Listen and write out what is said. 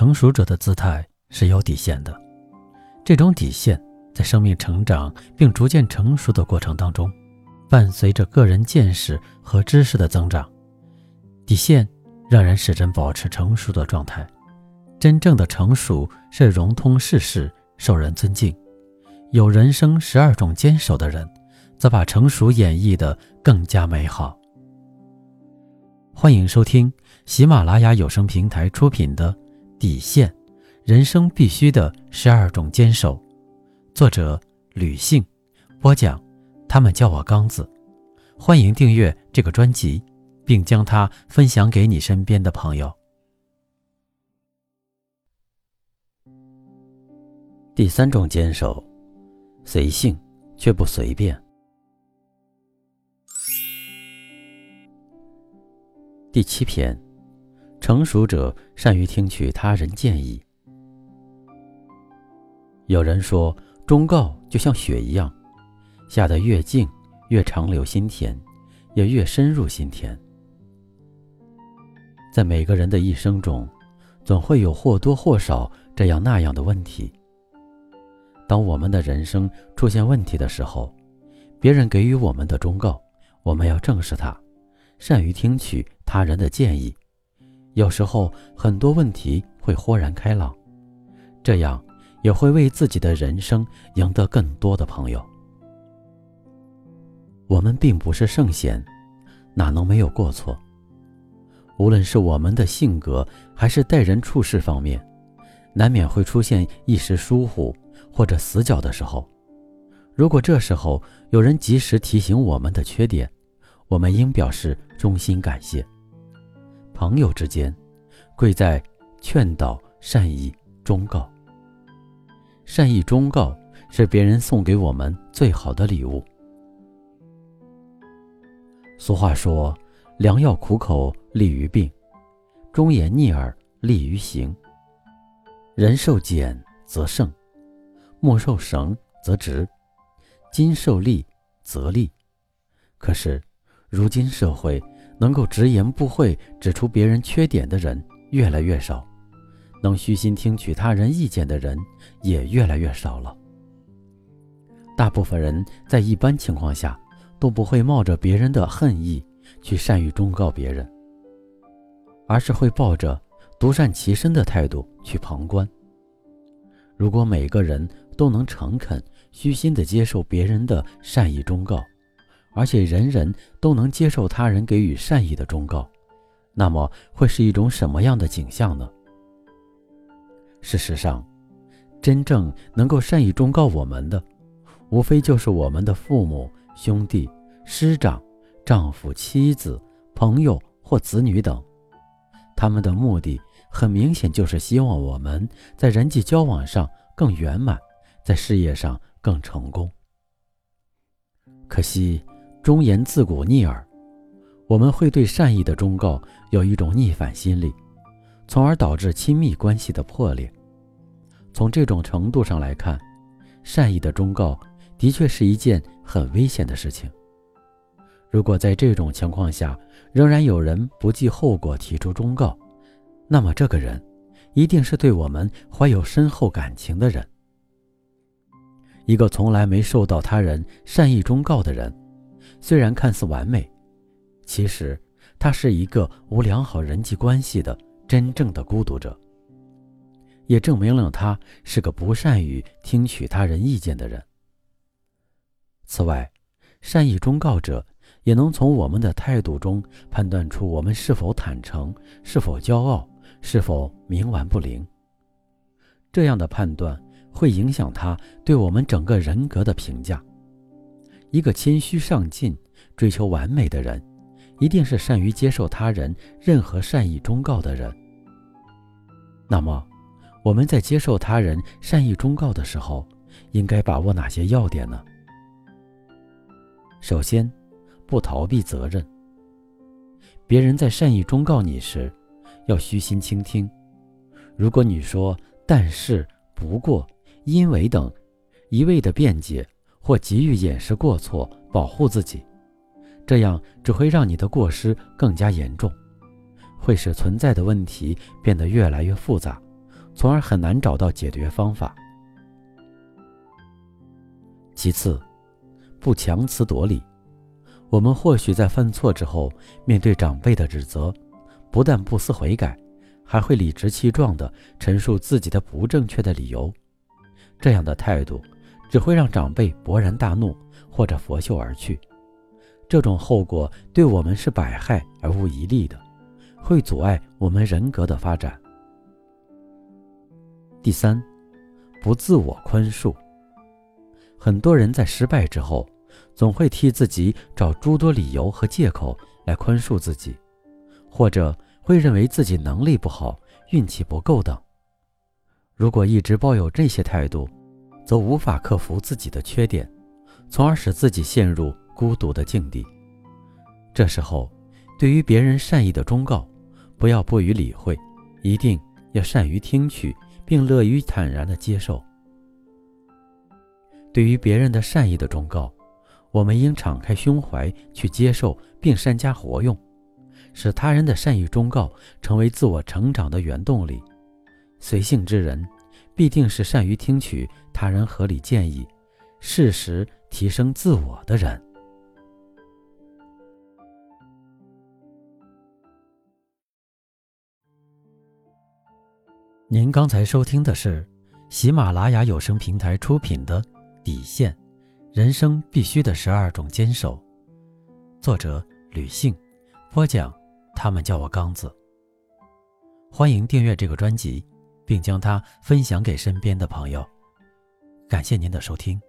成熟者的姿态是有底线的，这种底线在生命成长并逐渐成熟的过程当中，伴随着个人见识和知识的增长，底线让人始终保持成熟的状态。真正的成熟是融通世事，受人尊敬。有人生十二种坚守的人，则把成熟演绎的更加美好。欢迎收听喜马拉雅有声平台出品的《底线》，人生必须的十二种坚守。作者：吕信，播讲。他们叫我刚子。欢迎订阅这个专辑，并将它分享给你身边的朋友。第三种坚守，随性却不随便。第七篇，成熟者善于听取他人建议。有人说，忠告就像雪一样，下得越静，越长留心田，也越深入心田。在每个人的一生中，总会有或多或少这样那样的问题。当我们的人生出现问题的时候，别人给予我们的忠告，我们要正视它，善于听取他人的建议。有时候很多问题会豁然开朗，这样也会为自己的人生赢得更多的朋友。我们并不是圣贤，哪能没有过错？无论是我们的性格还是待人处事方面，难免会出现一时疏忽。或者死角的时候，如果这时候有人及时提醒我们的缺点，我们应表示衷心感谢。朋友之间，贵在劝导、善意、忠告。善意忠告是别人送给我们最好的礼物。俗话说：“良药苦口利于病，忠言逆耳利于行。人受俭则胜。”木受绳则直，金受利则利。可是，如今社会能够直言不讳指出别人缺点的人越来越少，能虚心听取他人意见的人也越来越少了。大部分人在一般情况下都不会冒着别人的恨意去善于忠告别人，而是会抱着独善其身的态度去旁观。如果每个人，都能诚恳、虚心地接受别人的善意忠告，而且人人都能接受他人给予善意的忠告，那么会是一种什么样的景象呢？事实上，真正能够善意忠告我们的，无非就是我们的父母、兄弟、师长、丈夫、妻子、朋友或子女等。他们的目的很明显，就是希望我们在人际交往上更圆满。在事业上更成功。可惜忠言自古逆耳，我们会对善意的忠告有一种逆反心理，从而导致亲密关系的破裂。从这种程度上来看，善意的忠告的确是一件很危险的事情。如果在这种情况下仍然有人不计后果提出忠告，那么这个人一定是对我们怀有深厚感情的人。一个从来没受到他人善意忠告的人，虽然看似完美，其实他是一个无良好人际关系的真正的孤独者，也证明了他是个不善于听取他人意见的人。此外，善意忠告者也能从我们的态度中判断出我们是否坦诚、是否骄傲、是否冥顽不灵。这样的判断。会影响他对我们整个人格的评价。一个谦虚上进、追求完美的人，一定是善于接受他人任何善意忠告的人。那么，我们在接受他人善意忠告的时候，应该把握哪些要点呢？首先，不逃避责任。别人在善意忠告你时，要虚心倾听。如果你说“但是”“不过”，因为等，一味的辩解或急于掩饰过错，保护自己，这样只会让你的过失更加严重，会使存在的问题变得越来越复杂，从而很难找到解决方法。其次，不强词夺理。我们或许在犯错之后，面对长辈的指责，不但不思悔改，还会理直气壮地陈述自己的不正确的理由。这样的态度，只会让长辈勃然大怒，或者拂袖而去。这种后果对我们是百害而无一利的，会阻碍我们人格的发展。第三，不自我宽恕。很多人在失败之后。总会替自己找诸多理由和借口来宽恕自己，或者会认为自己能力不好、运气不够等。如果一直抱有这些态度，则无法克服自己的缺点，从而使自己陷入孤独的境地。这时候，对于别人善意的忠告，不要不予理会，一定要善于听取，并乐于坦然地接受。对于别人的善意的忠告，我们应敞开胸怀去接受，并善加活用，使他人的善意忠告成为自我成长的原动力。随性之人，必定是善于听取他人合理建议，适时提升自我的人。您刚才收听的是喜马拉雅有声平台出品的《底线》。人生必须的十二种坚守，作者吕信，播讲，他们叫我刚子。欢迎订阅这个专辑，并将它分享给身边的朋友。感谢您的收听。